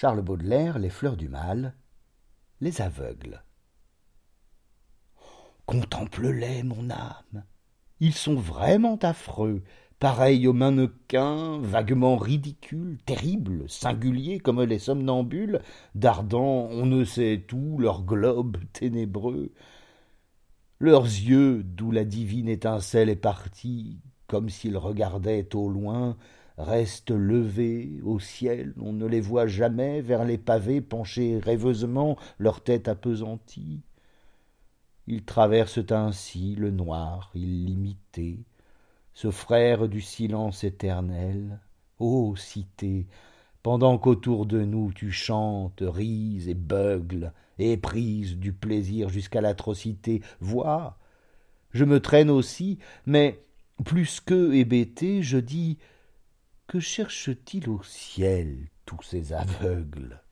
Charles Baudelaire, Les fleurs du mal, Les aveugles. Contemple-les, mon âme. Ils sont vraiment affreux, pareils aux mannequins, vaguement ridicules, terribles, singuliers comme les somnambules, dardant on ne sait où leurs globes ténébreux. Leurs yeux, d'où la divine étincelle est partie, comme s'ils regardaient au loin, restent levés au ciel, on ne les voit jamais vers les pavés pencher rêveusement, leur tête appesantie. Ils traversent ainsi le noir illimité, ce frère du silence éternel, ô cité, pendant qu'autour de nous tu chantes, rises et beugles, éprise du plaisir jusqu'à l'atrocité. Vois, je me traîne aussi, mais plus qu'eux hébété, je dis que cherchent-ils au ciel tous ces aveugles?